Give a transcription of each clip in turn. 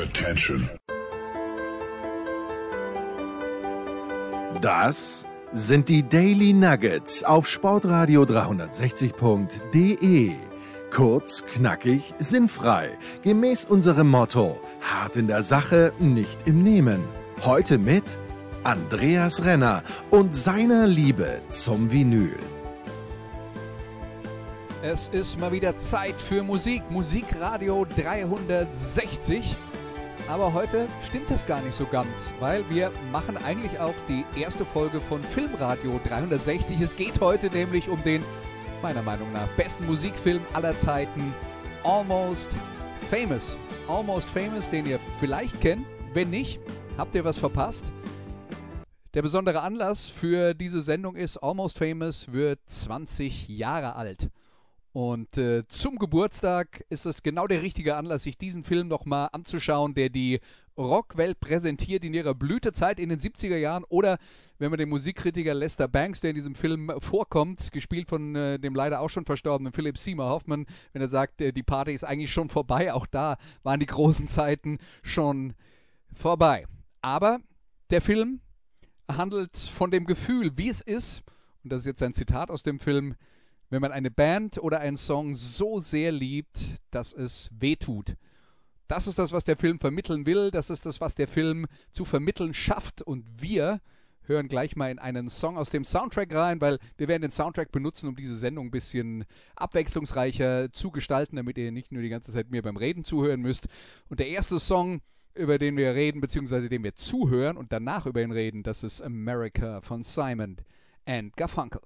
Attention. Das sind die Daily Nuggets auf Sportradio 360.de. Kurz, knackig, sinnfrei. Gemäß unserem Motto: hart in der Sache, nicht im Nehmen. Heute mit Andreas Renner und seiner Liebe zum Vinyl. Es ist mal wieder Zeit für Musik. Musikradio 360. Aber heute stimmt das gar nicht so ganz, weil wir machen eigentlich auch die erste Folge von Filmradio 360. Es geht heute nämlich um den, meiner Meinung nach, besten Musikfilm aller Zeiten, Almost Famous. Almost Famous, den ihr vielleicht kennt. Wenn nicht, habt ihr was verpasst. Der besondere Anlass für diese Sendung ist, Almost Famous wird 20 Jahre alt. Und äh, zum Geburtstag ist es genau der richtige Anlass, sich diesen Film nochmal anzuschauen, der die Rockwelt präsentiert in ihrer Blütezeit in den 70er Jahren. Oder wenn man den Musikkritiker Lester Banks, der in diesem Film vorkommt, gespielt von äh, dem leider auch schon verstorbenen Philip Seymour Hoffman, wenn er sagt, äh, die Party ist eigentlich schon vorbei, auch da waren die großen Zeiten schon vorbei. Aber der Film handelt von dem Gefühl, wie es ist, und das ist jetzt ein Zitat aus dem Film, wenn man eine Band oder einen Song so sehr liebt, dass es wehtut. Das ist das, was der Film vermitteln will, das ist das, was der Film zu vermitteln schafft und wir hören gleich mal in einen Song aus dem Soundtrack rein, weil wir werden den Soundtrack benutzen, um diese Sendung ein bisschen abwechslungsreicher zu gestalten, damit ihr nicht nur die ganze Zeit mir beim Reden zuhören müsst. Und der erste Song, über den wir reden, beziehungsweise den wir zuhören und danach über ihn reden, das ist America von Simon and Garfunkel.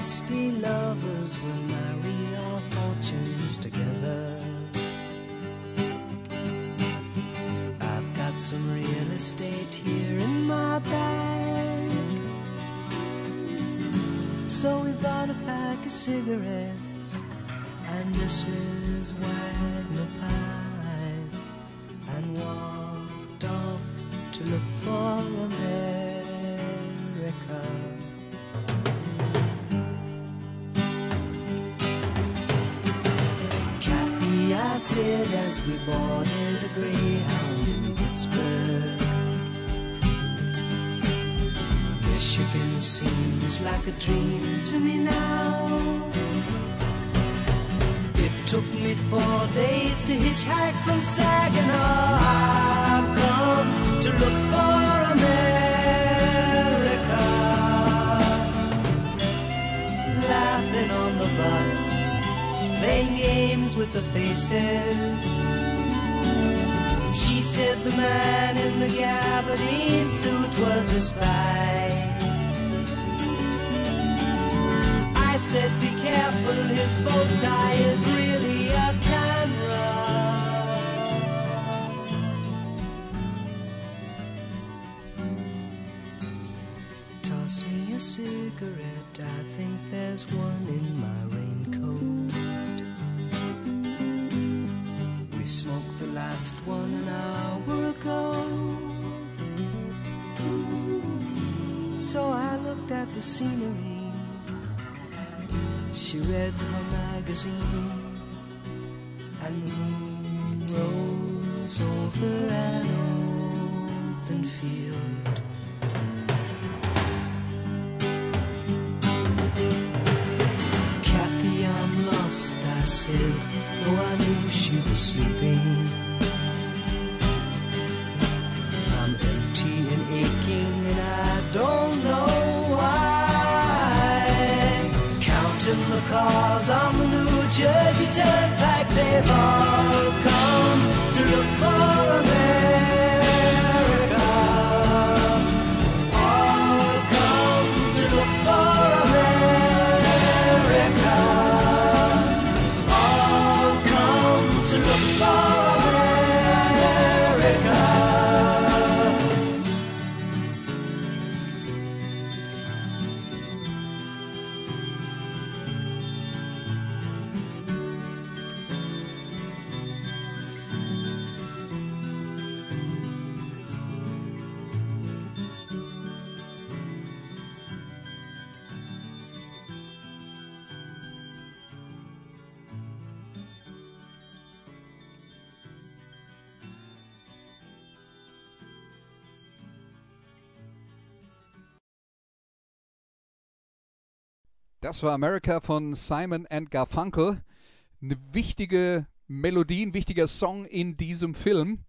Us be lovers, we'll marry our fortunes together. I've got some real estate here in my bag. So we bought a pack of cigarettes and Mrs. Wagner pies and walked off to look for America. Said as we boarded a Greyhound in Pittsburgh. Michigan seems like a dream to me now. It took me four days to hitchhike from Saginaw. I've come to look for America. Laughing on the bus, playing games with the faces. She said the man in the gabardine suit was a spy. I said, be careful, his bow tie is really read her magazine, and the moon rose over an open field. Kathy, I'm lost, I said, though I knew she was sleeping. The cars on the New Jersey Turnpike, they've all come to look for America. Das war America von Simon and Garfunkel. Eine wichtige Melodie, ein wichtiger Song in diesem Film.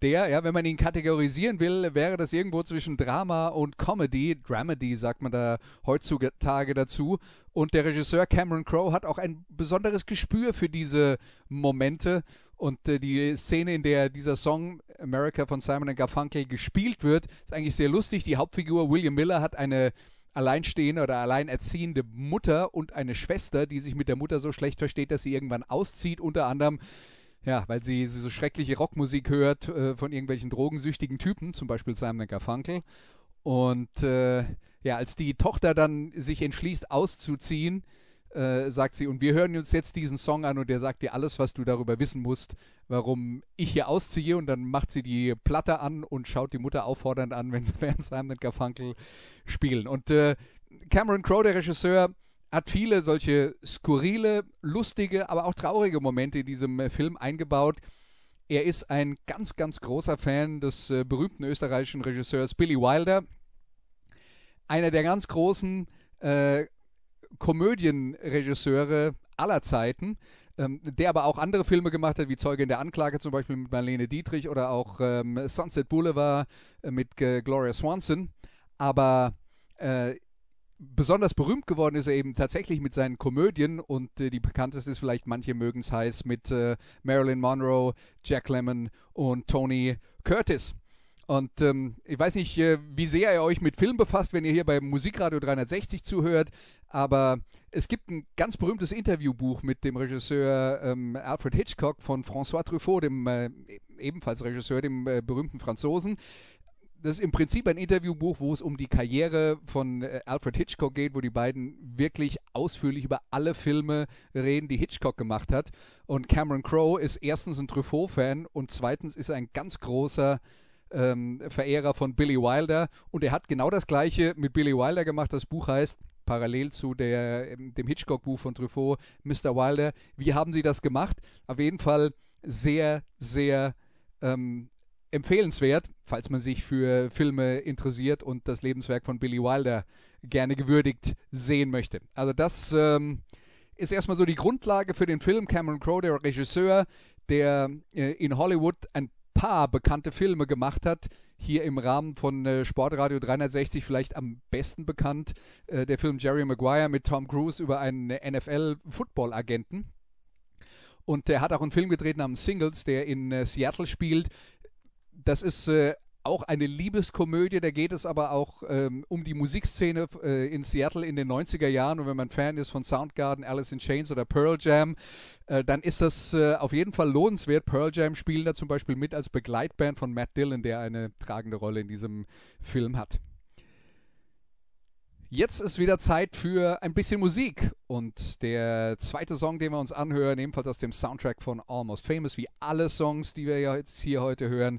Der, ja, wenn man ihn kategorisieren will, wäre das irgendwo zwischen Drama und Comedy. Dramedy sagt man da heutzutage dazu. Und der Regisseur Cameron Crowe hat auch ein besonderes Gespür für diese Momente. Und äh, die Szene, in der dieser Song America von Simon Garfunkel gespielt wird, ist eigentlich sehr lustig. Die Hauptfigur William Miller hat eine alleinstehende oder alleinerziehende Mutter und eine Schwester, die sich mit der Mutter so schlecht versteht, dass sie irgendwann auszieht, unter anderem, ja, weil sie, sie so schreckliche Rockmusik hört äh, von irgendwelchen drogensüchtigen Typen, zum Beispiel Simon Garfunkel. Und äh, ja, als die Tochter dann sich entschließt, auszuziehen, äh, sagt sie, und wir hören uns jetzt diesen Song an und der sagt dir alles, was du darüber wissen musst, warum ich hier ausziehe. Und dann macht sie die Platte an und schaut die Mutter auffordernd an, wenn sie während Simon Garfunkel spielen. Und äh, Cameron Crowe, der Regisseur, hat viele solche skurrile, lustige, aber auch traurige Momente in diesem äh, Film eingebaut. Er ist ein ganz, ganz großer Fan des äh, berühmten österreichischen Regisseurs Billy Wilder. Einer der ganz großen äh, Komödienregisseure aller Zeiten, ähm, der aber auch andere Filme gemacht hat, wie Zeuge in der Anklage zum Beispiel mit Marlene Dietrich oder auch ähm, Sunset Boulevard äh, mit äh, Gloria Swanson. Aber äh, besonders berühmt geworden ist er eben tatsächlich mit seinen Komödien und äh, die bekannteste ist vielleicht, manche mögen es heiß, mit äh, Marilyn Monroe, Jack Lemmon und Tony Curtis. Und ähm, ich weiß nicht, äh, wie sehr ihr euch mit Film befasst, wenn ihr hier beim Musikradio 360 zuhört, aber es gibt ein ganz berühmtes Interviewbuch mit dem Regisseur ähm, Alfred Hitchcock von François Truffaut, dem äh, ebenfalls Regisseur, dem äh, berühmten Franzosen. Das ist im Prinzip ein Interviewbuch, wo es um die Karriere von äh, Alfred Hitchcock geht, wo die beiden wirklich ausführlich über alle Filme reden, die Hitchcock gemacht hat. Und Cameron Crowe ist erstens ein Truffaut-Fan und zweitens ist er ein ganz großer ähm, Verehrer von Billy Wilder und er hat genau das gleiche mit Billy Wilder gemacht. Das Buch heißt parallel zu der, ähm, dem Hitchcock-Buch von Truffaut, Mr. Wilder. Wie haben Sie das gemacht? Auf jeden Fall sehr, sehr ähm, empfehlenswert, falls man sich für Filme interessiert und das Lebenswerk von Billy Wilder gerne gewürdigt sehen möchte. Also das ähm, ist erstmal so die Grundlage für den Film. Cameron Crowe, der Regisseur, der äh, in Hollywood ein paar bekannte Filme gemacht hat. Hier im Rahmen von äh, Sportradio 360 vielleicht am besten bekannt äh, der Film Jerry Maguire mit Tom Cruise über einen NFL-Football-Agenten. Und er hat auch einen Film gedreht namens Singles, der in äh, Seattle spielt. Das ist äh, auch eine Liebeskomödie, da geht es aber auch ähm, um die Musikszene äh, in Seattle in den 90er Jahren. Und wenn man Fan ist von Soundgarden, Alice in Chains oder Pearl Jam, äh, dann ist das äh, auf jeden Fall lohnenswert. Pearl Jam spielen da zum Beispiel mit als Begleitband von Matt Dillon, der eine tragende Rolle in diesem Film hat. Jetzt ist wieder Zeit für ein bisschen Musik. Und der zweite Song, den wir uns anhören, ebenfalls aus dem Soundtrack von Almost Famous, wie alle Songs, die wir ja jetzt hier heute hören,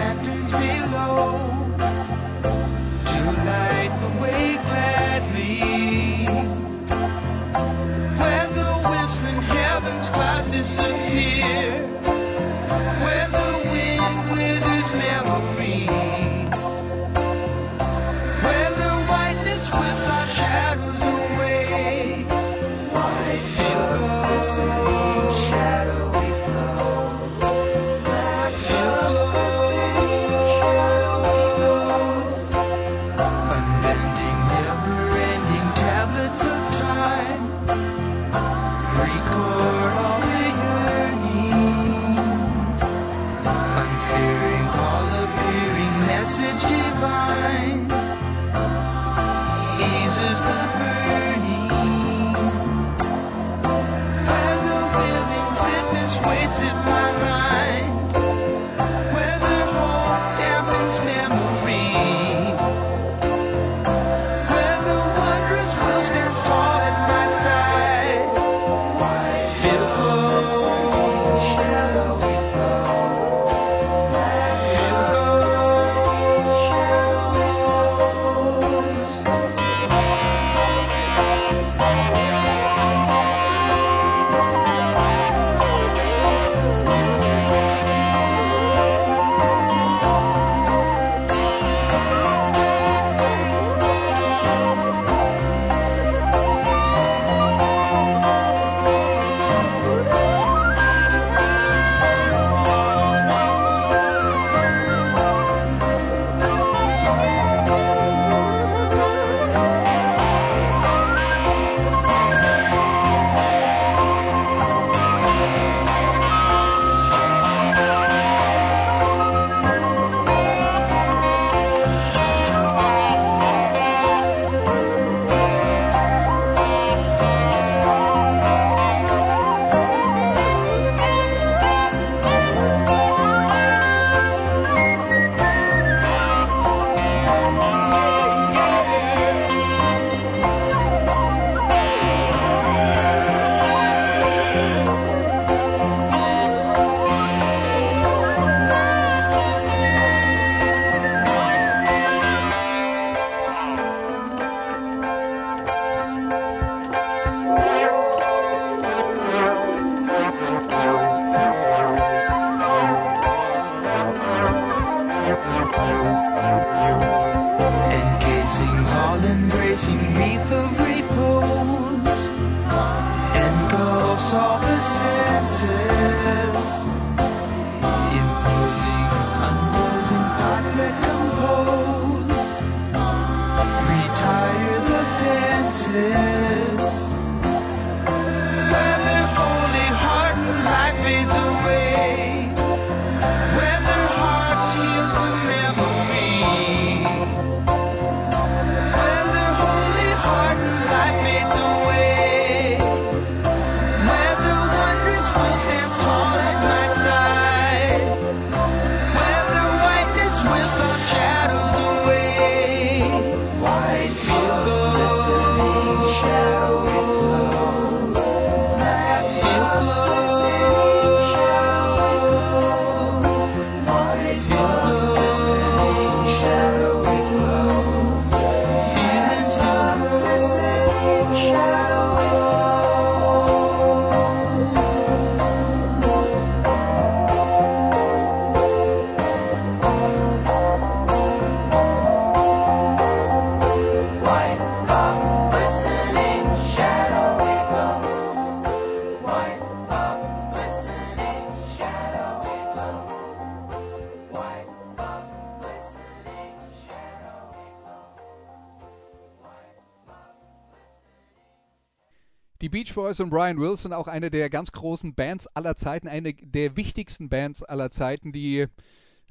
Boys und Brian Wilson, auch eine der ganz großen Bands aller Zeiten, eine der wichtigsten Bands aller Zeiten, die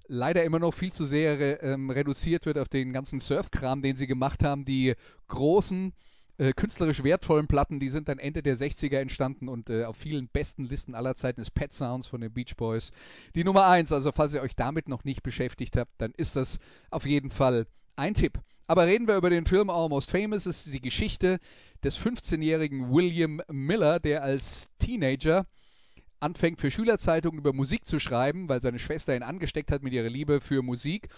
leider immer noch viel zu sehr ähm, reduziert wird auf den ganzen Surfkram, den sie gemacht haben. Die großen, äh, künstlerisch wertvollen Platten, die sind dann Ende der 60er entstanden und äh, auf vielen besten Listen aller Zeiten ist Pet Sounds von den Beach Boys die Nummer eins. Also falls ihr euch damit noch nicht beschäftigt habt, dann ist das auf jeden Fall ein Tipp. Aber reden wir über den Film Almost Famous. Es ist die Geschichte des 15-jährigen William Miller, der als Teenager anfängt für Schülerzeitungen über Musik zu schreiben, weil seine Schwester ihn angesteckt hat mit ihrer Liebe für Musik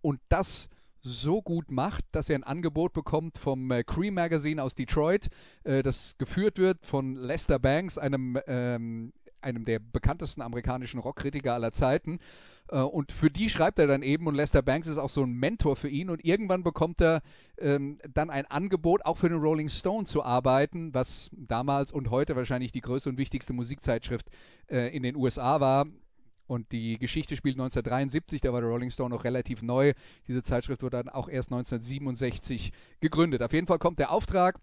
und das so gut macht, dass er ein Angebot bekommt vom äh, Cream Magazine aus Detroit, äh, das geführt wird von Lester Banks, einem, ähm, einem der bekanntesten amerikanischen Rockkritiker aller Zeiten. Äh, und für die schreibt er dann eben und Lester Banks ist auch so ein Mentor für ihn und irgendwann bekommt er ähm, dann ein Angebot, auch für den Rolling Stone zu arbeiten, was damals und heute wahrscheinlich die größte und wichtigste Musikzeitschrift äh, in den USA war. Und die Geschichte spielt 1973, da war der Rolling Stone noch relativ neu. Diese Zeitschrift wurde dann auch erst 1967 gegründet. Auf jeden Fall kommt der Auftrag,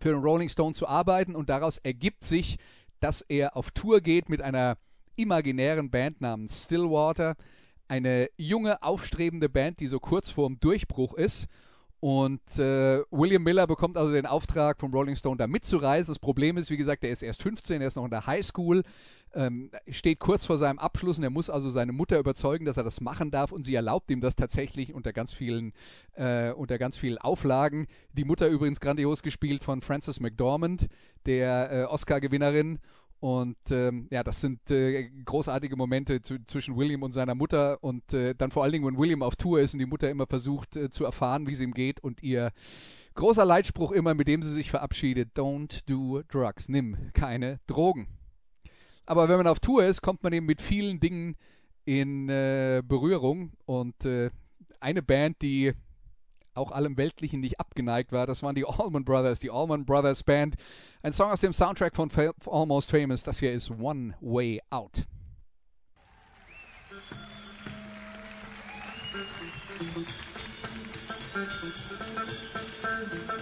für den Rolling Stone zu arbeiten und daraus ergibt sich, dass er auf Tour geht mit einer imaginären Band namens Stillwater. Eine junge, aufstrebende Band, die so kurz vorm Durchbruch ist. Und äh, William Miller bekommt also den Auftrag vom Rolling Stone da mitzureisen. Das Problem ist, wie gesagt, er ist erst 15, er ist noch in der High School, ähm, steht kurz vor seinem Abschluss und er muss also seine Mutter überzeugen, dass er das machen darf und sie erlaubt ihm das tatsächlich unter ganz vielen, äh, unter ganz vielen Auflagen. Die Mutter übrigens grandios gespielt von Frances McDormand, der äh, Oscar-Gewinnerin. Und ähm, ja, das sind äh, großartige Momente zwischen William und seiner Mutter und äh, dann vor allen Dingen, wenn William auf Tour ist und die Mutter immer versucht äh, zu erfahren, wie es ihm geht und ihr großer Leitspruch immer, mit dem sie sich verabschiedet, don't do drugs, nimm keine Drogen. Aber wenn man auf Tour ist, kommt man eben mit vielen Dingen in äh, Berührung und äh, eine Band, die auch allem Weltlichen nicht abgeneigt war. Das waren die Allman Brothers, die Allman Brothers Band. Ein Song aus dem Soundtrack von Fa Almost Famous. Das hier ist One Way Out. Thank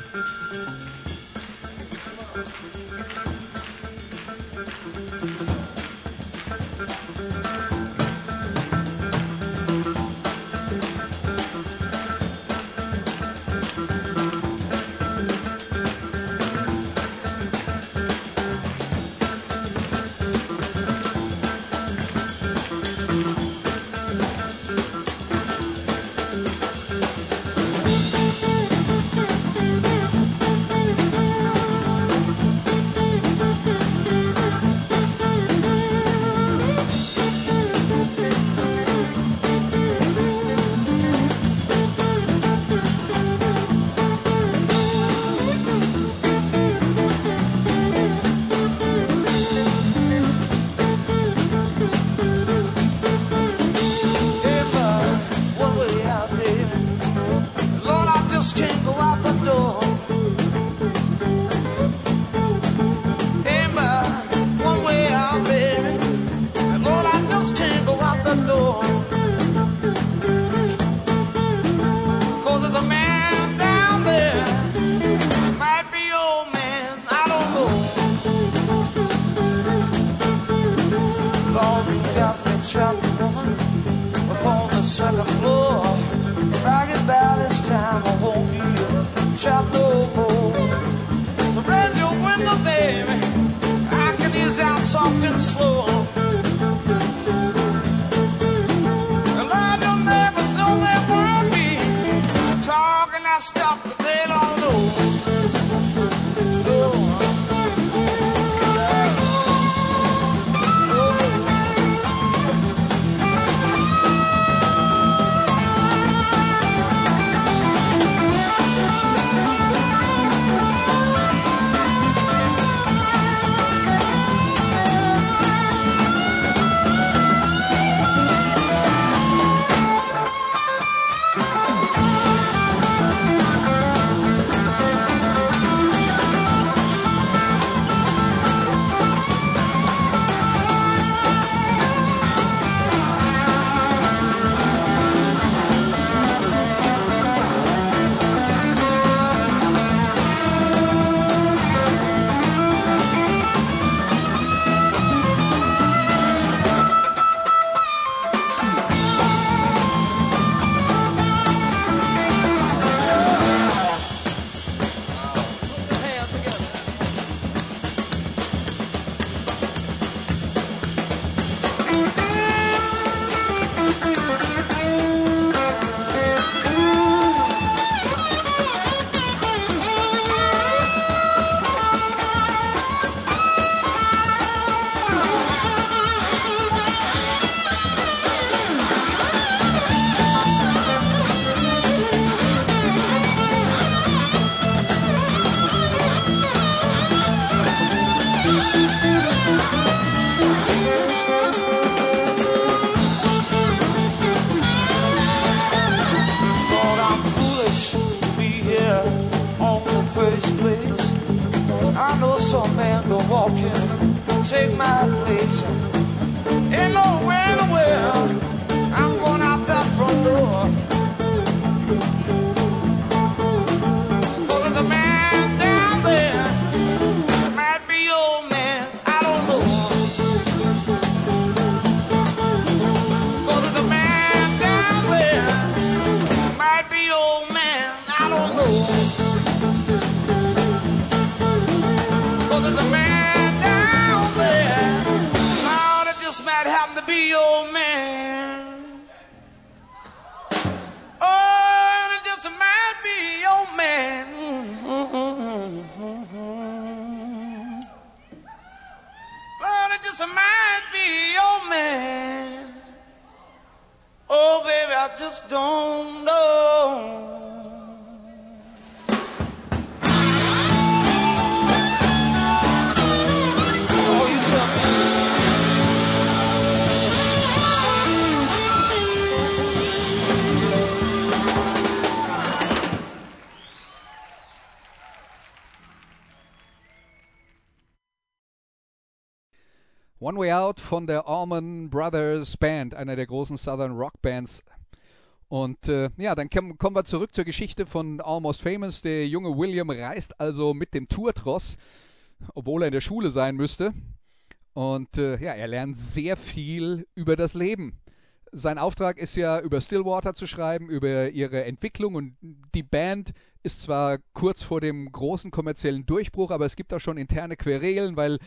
One Way Out von der Allman Brothers Band, einer der großen Southern Rock Bands. Und äh, ja, dann kommen, wir zurück zur Geschichte von Almost Famous. Der junge William reist also mit dem Tourtross, obwohl er in der Schule sein müsste. Und äh, ja, er lernt sehr viel über das Leben. Sein Auftrag ist ja, über Stillwater zu schreiben, über ihre Entwicklung. Und die Band ist zwar kurz vor dem großen kommerziellen Durchbruch, aber es gibt auch schon interne Querelen, weil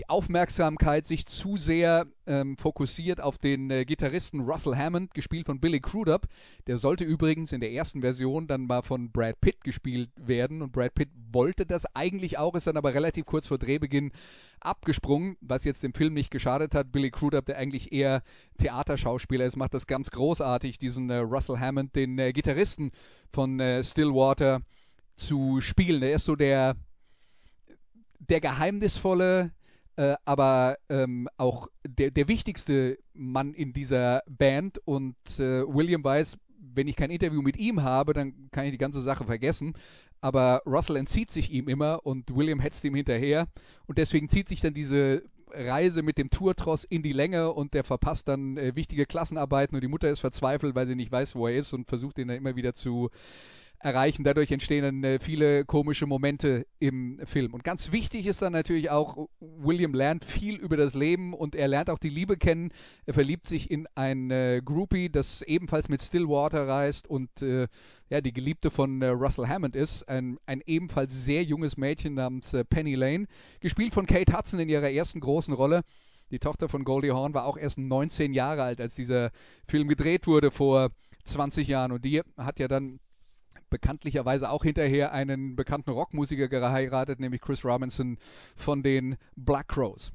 die Aufmerksamkeit sich zu sehr ähm, fokussiert auf den äh, Gitarristen Russell Hammond, gespielt von Billy Crudup. Der sollte übrigens in der ersten Version dann mal von Brad Pitt gespielt werden und Brad Pitt wollte das eigentlich auch, ist dann aber relativ kurz vor Drehbeginn abgesprungen, was jetzt dem Film nicht geschadet hat. Billy Crudup, der eigentlich eher Theaterschauspieler ist, macht das ganz großartig, diesen äh, Russell Hammond, den äh, Gitarristen von äh, Stillwater zu spielen. Der ist so der der geheimnisvolle, äh, aber ähm, auch der, der wichtigste Mann in dieser Band. Und äh, William weiß, wenn ich kein Interview mit ihm habe, dann kann ich die ganze Sache vergessen. Aber Russell entzieht sich ihm immer und William hetzt ihm hinterher. Und deswegen zieht sich dann diese Reise mit dem Tourtross in die Länge und der verpasst dann äh, wichtige Klassenarbeiten und die Mutter ist verzweifelt, weil sie nicht weiß, wo er ist und versucht ihn dann immer wieder zu erreichen. Dadurch entstehen dann äh, viele komische Momente im Film. Und ganz wichtig ist dann natürlich auch, William lernt viel über das Leben und er lernt auch die Liebe kennen. Er verliebt sich in ein äh, Groupie, das ebenfalls mit Stillwater reist und äh, ja, die Geliebte von äh, Russell Hammond ist. Ein, ein ebenfalls sehr junges Mädchen namens äh, Penny Lane, gespielt von Kate Hudson in ihrer ersten großen Rolle. Die Tochter von Goldie Hawn war auch erst 19 Jahre alt, als dieser Film gedreht wurde vor 20 Jahren. Und die hat ja dann bekanntlicherweise auch hinterher einen bekannten Rockmusiker geheiratet, nämlich Chris Robinson von den Black Crows.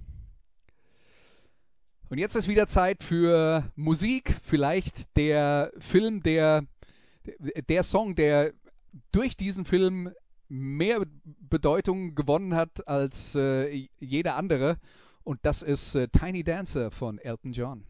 Und jetzt ist wieder Zeit für Musik, vielleicht der Film, der der Song, der durch diesen Film mehr Bedeutung gewonnen hat als äh, jeder andere. Und das ist äh, Tiny Dancer von Elton John.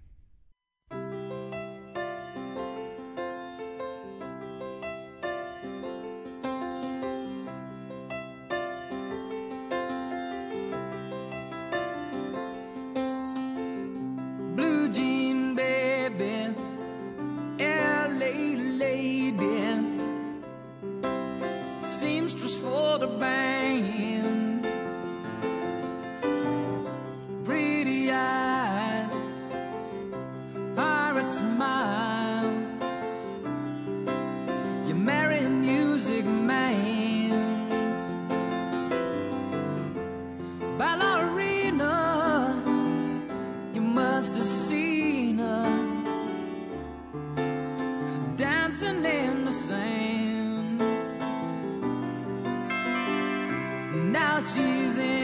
Jesus.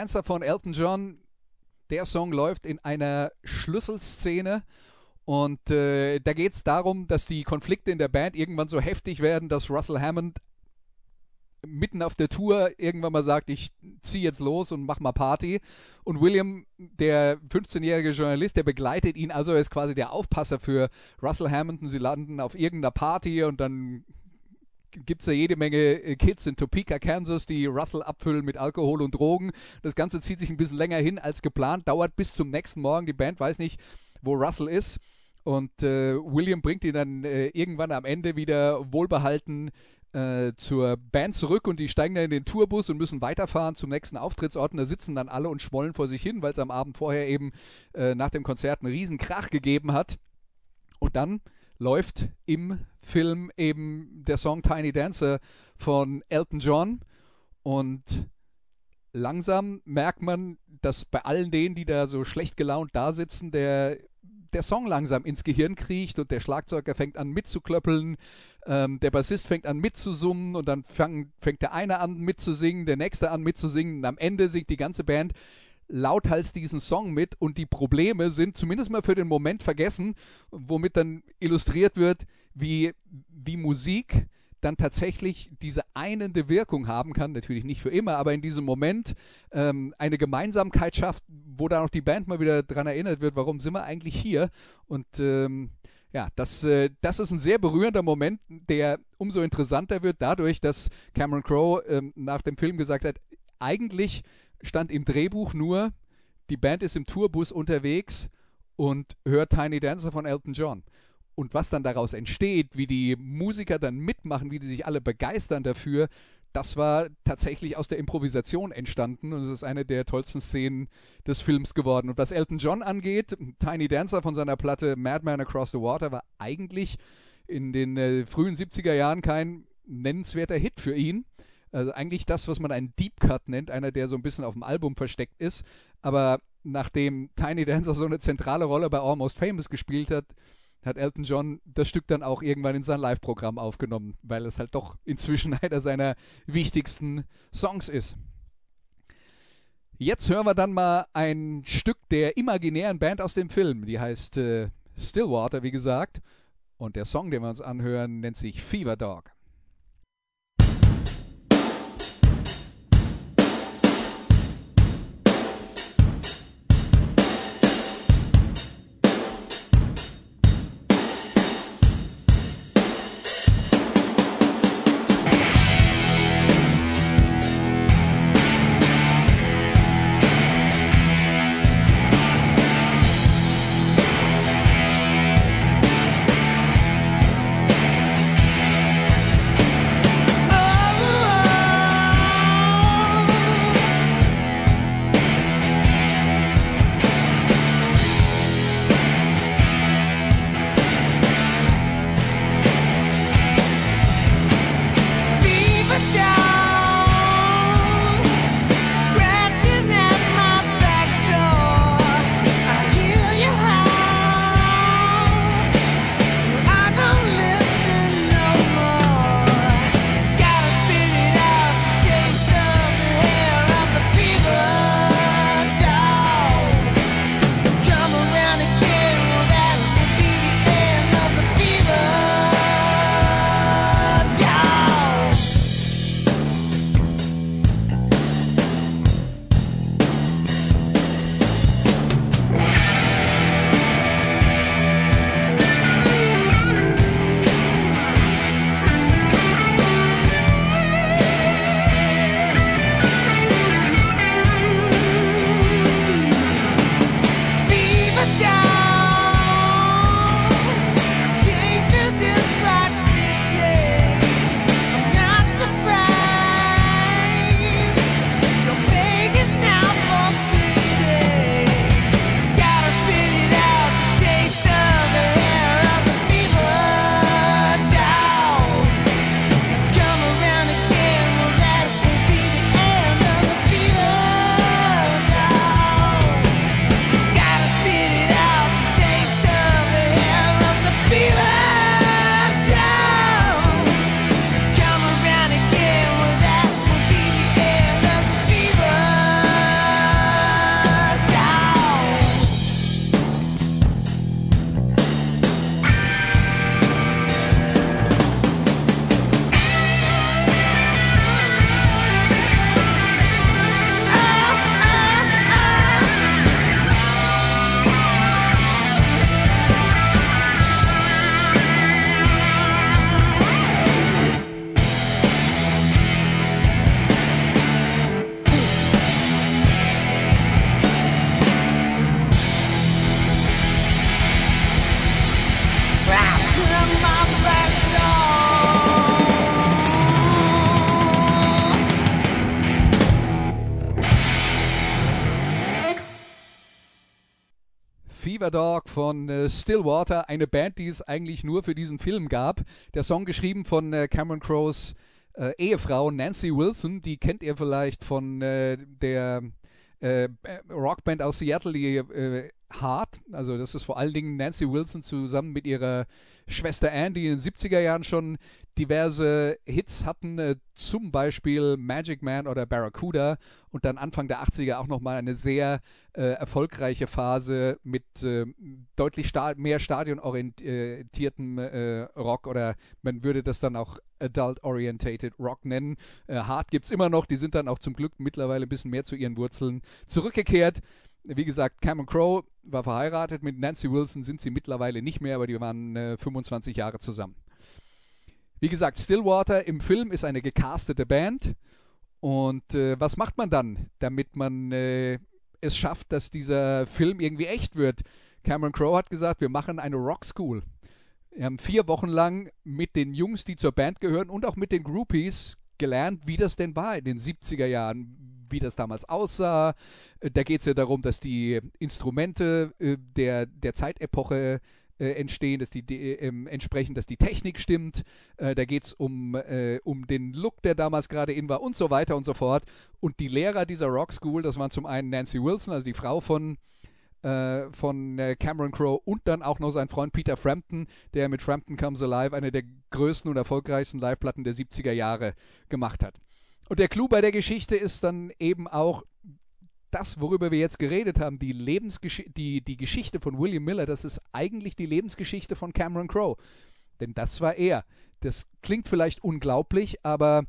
Dancer von Elton John. Der Song läuft in einer Schlüsselszene. Und äh, da geht es darum, dass die Konflikte in der Band irgendwann so heftig werden, dass Russell Hammond mitten auf der Tour irgendwann mal sagt, ich ziehe jetzt los und mach mal Party. Und William, der 15-jährige Journalist, der begleitet ihn, also ist quasi der Aufpasser für Russell Hammond. Und sie landen auf irgendeiner Party und dann gibt es ja jede Menge äh, Kids in Topeka, Kansas, die Russell abfüllen mit Alkohol und Drogen. Das Ganze zieht sich ein bisschen länger hin als geplant, dauert bis zum nächsten Morgen. Die Band weiß nicht, wo Russell ist. Und äh, William bringt ihn dann äh, irgendwann am Ende wieder wohlbehalten äh, zur Band zurück und die steigen dann in den Tourbus und müssen weiterfahren zum nächsten Auftrittsort. Und da sitzen dann alle und schmollen vor sich hin, weil es am Abend vorher eben äh, nach dem Konzert einen riesen Krach gegeben hat. Und dann läuft im Film eben der Song Tiny Dancer von Elton John. Und langsam merkt man, dass bei allen denen, die da so schlecht gelaunt da sitzen, der, der Song langsam ins Gehirn kriecht und der Schlagzeuger fängt an mitzuklöppeln, ähm, der Bassist fängt an mitzusummen und dann fang, fängt der eine an mitzusingen, der nächste an mitzusingen und am Ende singt die ganze Band lauthals diesen Song mit und die Probleme sind zumindest mal für den Moment vergessen, womit dann illustriert wird, wie, wie Musik dann tatsächlich diese einende Wirkung haben kann, natürlich nicht für immer, aber in diesem Moment ähm, eine Gemeinsamkeit schafft, wo dann auch die Band mal wieder daran erinnert wird, warum sind wir eigentlich hier und ähm, ja, das, äh, das ist ein sehr berührender Moment, der umso interessanter wird dadurch, dass Cameron Crowe ähm, nach dem Film gesagt hat, eigentlich stand im Drehbuch nur, die Band ist im Tourbus unterwegs und hört Tiny Dancer von Elton John. Und was dann daraus entsteht, wie die Musiker dann mitmachen, wie die sich alle begeistern dafür, das war tatsächlich aus der Improvisation entstanden und es ist eine der tollsten Szenen des Films geworden. Und was Elton John angeht, Tiny Dancer von seiner Platte Madman Across the Water war eigentlich in den äh, frühen 70er Jahren kein nennenswerter Hit für ihn. Also eigentlich das, was man einen Deep Cut nennt, einer, der so ein bisschen auf dem Album versteckt ist. Aber nachdem Tiny Dancer so eine zentrale Rolle bei Almost Famous gespielt hat, hat Elton John das Stück dann auch irgendwann in sein Live-Programm aufgenommen, weil es halt doch inzwischen einer seiner wichtigsten Songs ist. Jetzt hören wir dann mal ein Stück der imaginären Band aus dem Film. Die heißt äh, Stillwater, wie gesagt. Und der Song, den wir uns anhören, nennt sich Fever Dog. Fever Dog von äh, Stillwater, eine Band, die es eigentlich nur für diesen Film gab. Der Song geschrieben von äh, Cameron Crowes äh, Ehefrau Nancy Wilson, die kennt ihr vielleicht von äh, der Rockband aus Seattle, die Hart, also das ist vor allen Dingen Nancy Wilson zusammen mit ihrer Schwester Anne, die in den 70er Jahren schon diverse Hits hatten, äh, zum Beispiel Magic Man oder Barracuda und dann Anfang der 80er auch nochmal eine sehr äh, erfolgreiche Phase mit äh, deutlich sta mehr stadionorientiertem äh, Rock oder man würde das dann auch Adult-Orientated Rock nennen. Äh, Hart gibt es immer noch, die sind dann auch zum Glück mittlerweile ein bisschen mehr zu ihren Wurzeln zurückgekehrt wie gesagt, Cameron Crowe war verheiratet, mit Nancy Wilson sind sie mittlerweile nicht mehr, aber die waren äh, 25 Jahre zusammen. Wie gesagt, Stillwater im Film ist eine gecastete Band. Und äh, was macht man dann, damit man äh, es schafft, dass dieser Film irgendwie echt wird? Cameron Crowe hat gesagt, wir machen eine Rock School. Wir haben vier Wochen lang mit den Jungs, die zur Band gehören und auch mit den Groupies gelernt, wie das denn war in den 70er Jahren, wie das damals aussah. Äh, da geht es ja darum, dass die Instrumente äh, der, der Zeitepoche äh, entstehen, dass die, die äh, entsprechend, dass die Technik stimmt. Äh, da geht es um, äh, um den Look, der damals gerade in war und so weiter und so fort. Und die Lehrer dieser Rock School, das waren zum einen Nancy Wilson, also die Frau von von Cameron Crowe und dann auch noch sein Freund Peter Frampton, der mit Frampton Comes Alive eine der größten und erfolgreichsten Liveplatten der 70er Jahre gemacht hat. Und der Clou bei der Geschichte ist dann eben auch das, worüber wir jetzt geredet haben, die, Lebensgesch die, die Geschichte von William Miller, das ist eigentlich die Lebensgeschichte von Cameron Crowe. Denn das war er. Das klingt vielleicht unglaublich, aber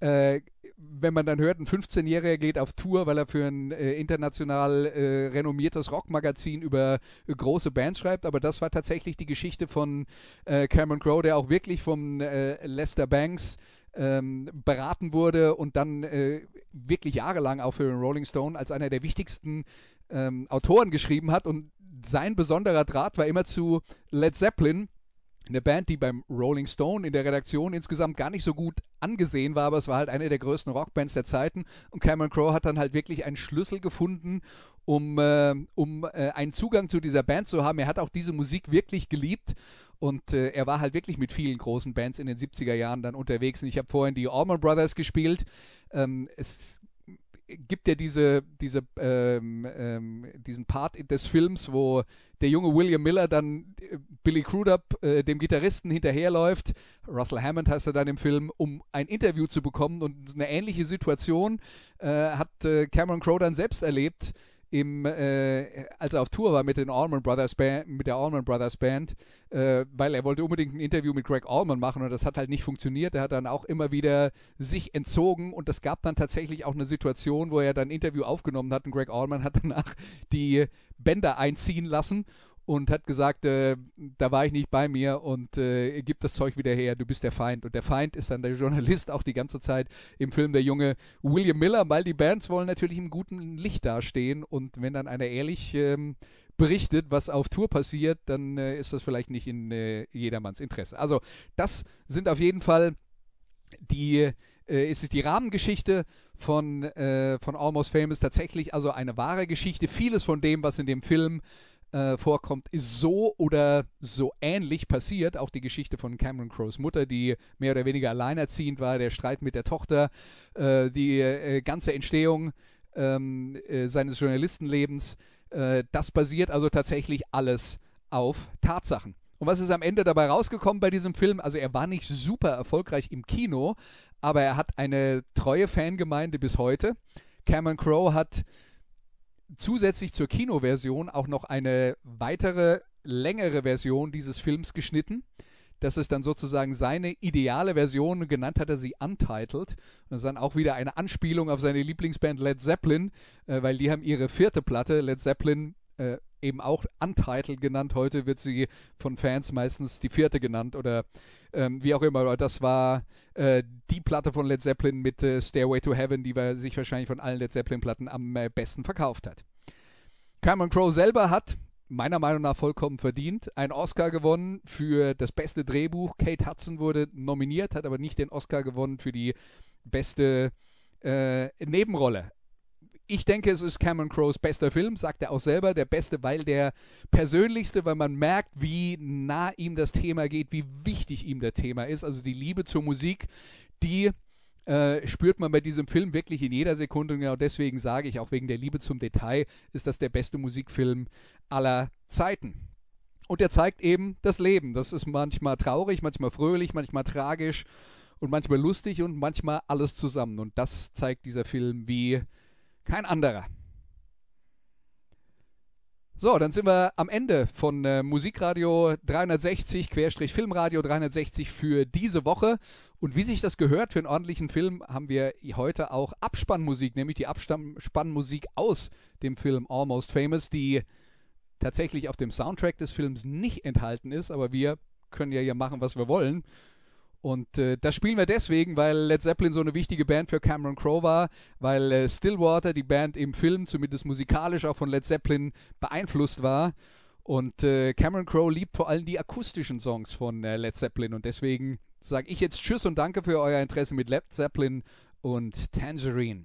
äh, wenn man dann hört, ein 15-Jähriger geht auf Tour, weil er für ein äh, international äh, renommiertes Rockmagazin über äh, große Bands schreibt, aber das war tatsächlich die Geschichte von äh, Cameron Crowe, der auch wirklich vom äh, Lester Banks ähm, beraten wurde und dann äh, wirklich jahrelang auch für den Rolling Stone als einer der wichtigsten ähm, Autoren geschrieben hat. Und sein besonderer Draht war immer zu Led Zeppelin, eine Band, die beim Rolling Stone in der Redaktion insgesamt gar nicht so gut angesehen war, aber es war halt eine der größten Rockbands der Zeiten. Und Cameron Crowe hat dann halt wirklich einen Schlüssel gefunden, um, äh, um äh, einen Zugang zu dieser Band zu haben. Er hat auch diese Musik wirklich geliebt und äh, er war halt wirklich mit vielen großen Bands in den 70er Jahren dann unterwegs. Und ich habe vorhin die Allman Brothers gespielt. Ähm, es gibt ja diese, diese, ähm, ähm, diesen Part des Films, wo der junge William Miller dann äh, Billy Crudup, äh, dem Gitarristen, hinterherläuft. Russell Hammond heißt er dann im Film, um ein Interview zu bekommen. Und eine ähnliche Situation äh, hat äh, Cameron Crowe dann selbst erlebt im, äh, als er auf Tour war mit den Allman Brothers Band, mit der Allman Brothers Band, äh, weil er wollte unbedingt ein Interview mit Greg Allman machen und das hat halt nicht funktioniert. Er hat dann auch immer wieder sich entzogen und es gab dann tatsächlich auch eine Situation, wo er dann ein Interview aufgenommen hat und Greg Allman hat danach die Bänder einziehen lassen und hat gesagt, äh, da war ich nicht bei mir und äh, gib das Zeug wieder her, du bist der Feind. Und der Feind ist dann der Journalist auch die ganze Zeit im Film der junge William Miller, weil die Bands wollen natürlich im guten Licht dastehen und wenn dann einer ehrlich ähm, berichtet, was auf Tour passiert, dann äh, ist das vielleicht nicht in äh, jedermanns Interesse. Also das sind auf jeden Fall die äh, ist es die Rahmengeschichte von, äh, von Almost Famous tatsächlich also eine wahre Geschichte. Vieles von dem, was in dem Film äh, vorkommt, ist so oder so ähnlich passiert. Auch die Geschichte von Cameron Crowes Mutter, die mehr oder weniger alleinerziehend war, der Streit mit der Tochter, äh, die äh, ganze Entstehung ähm, äh, seines Journalistenlebens. Äh, das basiert also tatsächlich alles auf Tatsachen. Und was ist am Ende dabei rausgekommen bei diesem Film? Also er war nicht super erfolgreich im Kino, aber er hat eine treue Fangemeinde bis heute. Cameron Crowe hat zusätzlich zur Kinoversion auch noch eine weitere längere Version dieses Films geschnitten. Das ist dann sozusagen seine ideale Version, genannt hat er sie Untitled. das ist dann auch wieder eine Anspielung auf seine Lieblingsband Led Zeppelin, äh, weil die haben ihre vierte Platte, Led Zeppelin, äh, eben auch Untitled genannt. Heute wird sie von Fans meistens die vierte genannt oder ähm, wie auch immer. Das war äh, die Platte von Led Zeppelin mit äh, Stairway to Heaven, die sich wahrscheinlich von allen Led Zeppelin-Platten am äh, besten verkauft hat. Cameron Crowe selber hat meiner Meinung nach vollkommen verdient. Einen Oscar gewonnen für das beste Drehbuch. Kate Hudson wurde nominiert, hat aber nicht den Oscar gewonnen für die beste äh, Nebenrolle ich denke, es ist Cameron Crowes bester Film, sagt er auch selber, der beste, weil der persönlichste, weil man merkt, wie nah ihm das Thema geht, wie wichtig ihm das Thema ist. Also die Liebe zur Musik, die äh, spürt man bei diesem Film wirklich in jeder Sekunde. Und genau deswegen sage ich, auch wegen der Liebe zum Detail, ist das der beste Musikfilm aller Zeiten. Und er zeigt eben das Leben. Das ist manchmal traurig, manchmal fröhlich, manchmal tragisch und manchmal lustig und manchmal alles zusammen. Und das zeigt dieser Film wie kein anderer. So, dann sind wir am Ende von äh, Musikradio 360, Querstrich Filmradio 360 für diese Woche. Und wie sich das gehört für einen ordentlichen Film, haben wir heute auch Abspannmusik, nämlich die Abspannmusik aus dem Film Almost Famous, die tatsächlich auf dem Soundtrack des Films nicht enthalten ist, aber wir können ja hier machen, was wir wollen. Und äh, das spielen wir deswegen, weil Led Zeppelin so eine wichtige Band für Cameron Crowe war, weil äh, Stillwater, die Band im Film, zumindest musikalisch auch von Led Zeppelin beeinflusst war. Und äh, Cameron Crowe liebt vor allem die akustischen Songs von äh, Led Zeppelin. Und deswegen sage ich jetzt Tschüss und danke für euer Interesse mit Led Zeppelin und Tangerine.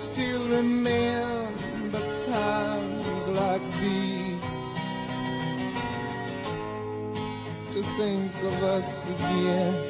still remember times like these? to think of us again.